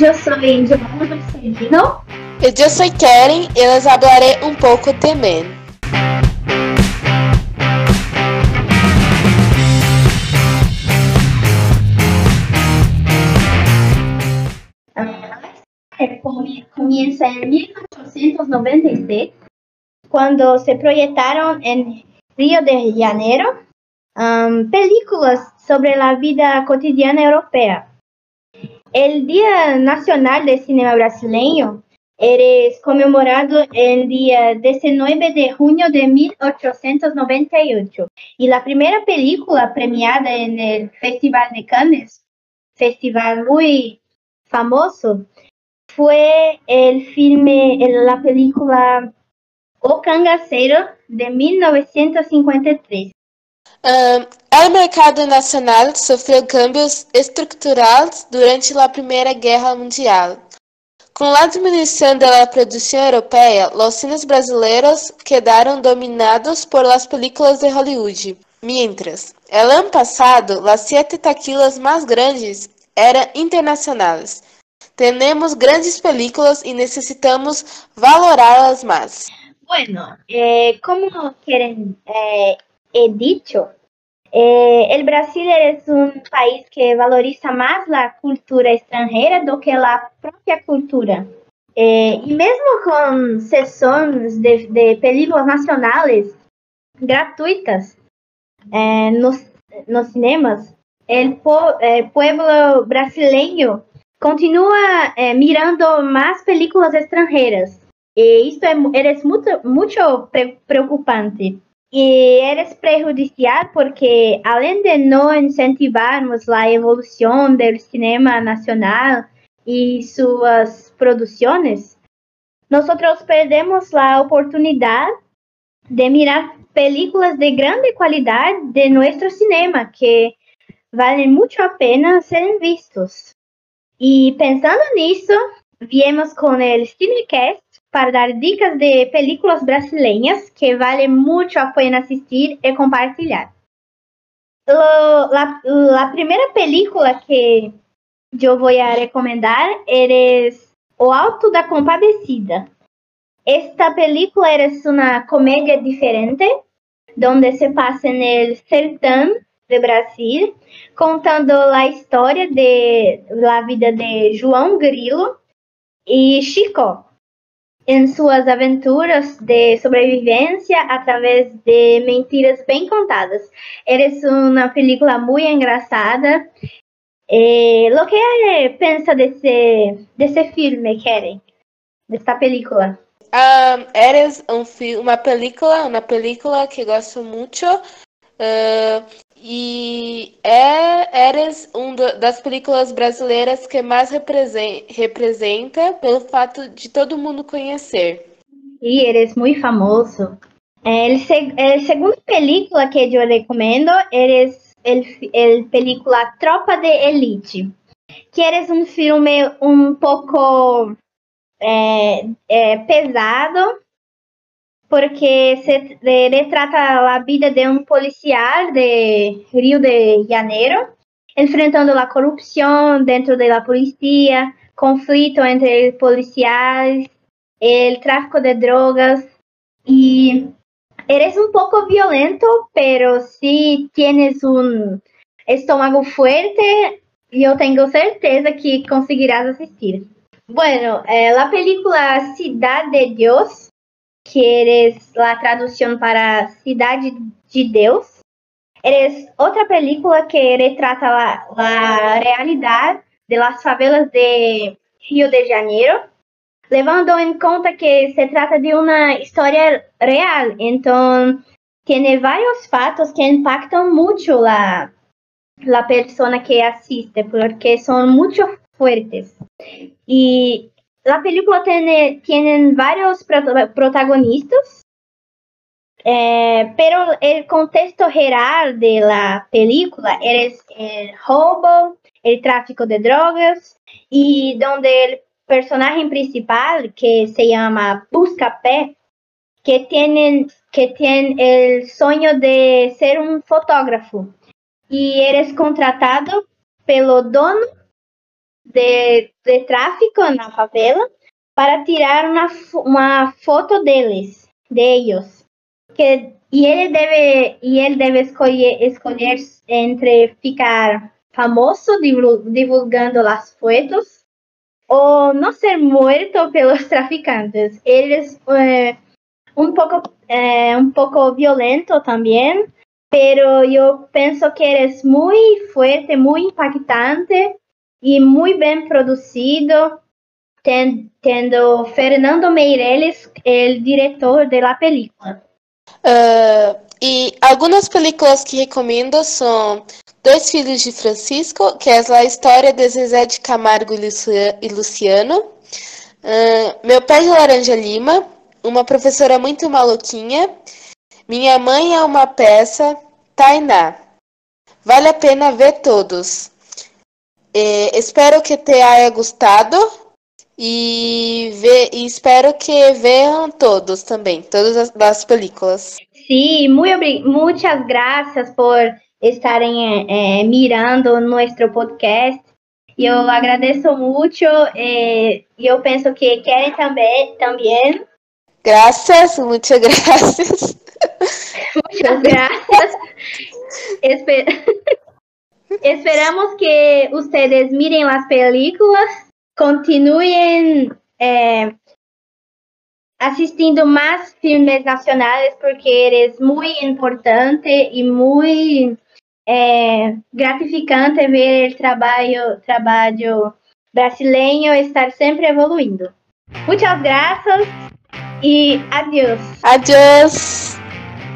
Eu sou Giovanna Marcelino. Eu sou Karen e les hablaré um pouco também. Comienza en 1896, cuando se proyectaron en Río de Janeiro um, películas sobre la vida cotidiana europea. El Día Nacional del Cinema Brasileño. Es conmemorado el día 19 de junio de 1898 y la primera película premiada en el Festival de Cannes, festival muy famoso, fue el filme, la película O Cangaceiro de 1953. O mercado nacional sofreu cambios estruturais durante a Primeira Guerra Mundial. Com a diminuição da produção europeia, os cines brasileiros quedaram dominados por las películas de Hollywood. Mientras, el ano passado, as sete taquilas mais grandes eram internacionais. Temos grandes películas e necessitamos valorá-las mais. Bueno, eh, como querem eh, he dicho, eh, el Brasil es un país que valoriza más la cultura extranjera do que la propia cultura. Eh, e mesmo com sessões de, de películas nacionais gratuitas eh, nos, cinemas, o po, eh, pueblo brasileño continua eh, mirando mais películas extranjeras. E isto é, é muito, muito preocupante. E eres prejudicial porque, além de não incentivarmos a evolução do cinema nacional e suas produções, nós perdemos a oportunidade de mirar películas de grande qualidade de nosso cinema que valem muito a pena serem vistos. E pensando nisso, viemos com o Cinecast para dar dicas de películas brasileiras que vale muito a pena assistir e compartilhar. a primeira película que eu vou recomendar é O Alto da Compadecida. Esta película é uma comédia diferente, onde se passa no sertão de Brasil, contando a história de vida de João Grilo e Chico, em suas aventuras de sobrevivência através de mentiras bem contadas. É uma película muito engraçada. Eh, o que pensa desse, desse filme, Karen? Desta película? Um, eres um, uma película, uma película que gosto muito. Uh, e é, eres uma das películas brasileiras que mais representa pelo fato de todo mundo conhecer. E eres muito famoso. É, a segunda película que eu recomendo é a película Tropa de Elite, que é um filme um pouco é, é, pesado, porque se retrata a vida de um policial de Rio de Janeiro, enfrentando a corrupção dentro da polícia, conflito entre policiais, o tráfico de drogas e eres um pouco violento, pero si tienes um estômago fuerte, eu tenho certeza que conseguirás assistir. Bueno, eh, la película Cidade de Deus que é a tradução para Cidade de Deus. É outra película que retrata a, realidade das favelas de Rio de Janeiro, levando em conta que se trata de uma história real. Então, tem vários fatos que impactam muito a, a pessoa que assiste, porque são muito fortes. E La película tiene, tienen varios protagonistas, eh, pero el contexto general de la película es el robo, el tráfico de drogas y donde el personaje principal que se llama Buscapé, que tiene, que tiene el sueño de ser un fotógrafo. Y eres contratado pelo dono de, de tráfico na favela para tirar uma, uma foto deles, de eles. Que, e ele deve, e ele deve escolher, escolher entre ficar famoso divulgando as fotos ou não ser morto pelos traficantes. Eles é, um pouco é, um pouco violento também, pero eu penso que eres muito forte, muito impactante e muito bem produzido, tendo Fernando Meirelles, o diretor da película. Uh, e algumas películas que recomendo são Dois Filhos de Francisco, que é a história de Zezé de Camargo e Luciano. Uh, Meu Pai de Laranja Lima, Uma Professora Muito Maluquinha. Minha Mãe é uma Peça, Tainá. Vale a pena ver todos. Eh, espero que te haya gostado e, ve, e espero que vejam todos também, todas as, as películas. Sim, muito, muitas graças por estarem é, mirando nosso podcast. Eu agradeço muito e eu penso que querem também. também. Graças, muitas graças. Muitas graças. Esperamos que vocês mirem as películas, continuem é, assistindo mais filmes nacionais porque é muito importante e muito é gratificante ver o trabalho, trabalho brasileiro estar sempre evoluindo. Muitas graças e adiós. Adiós.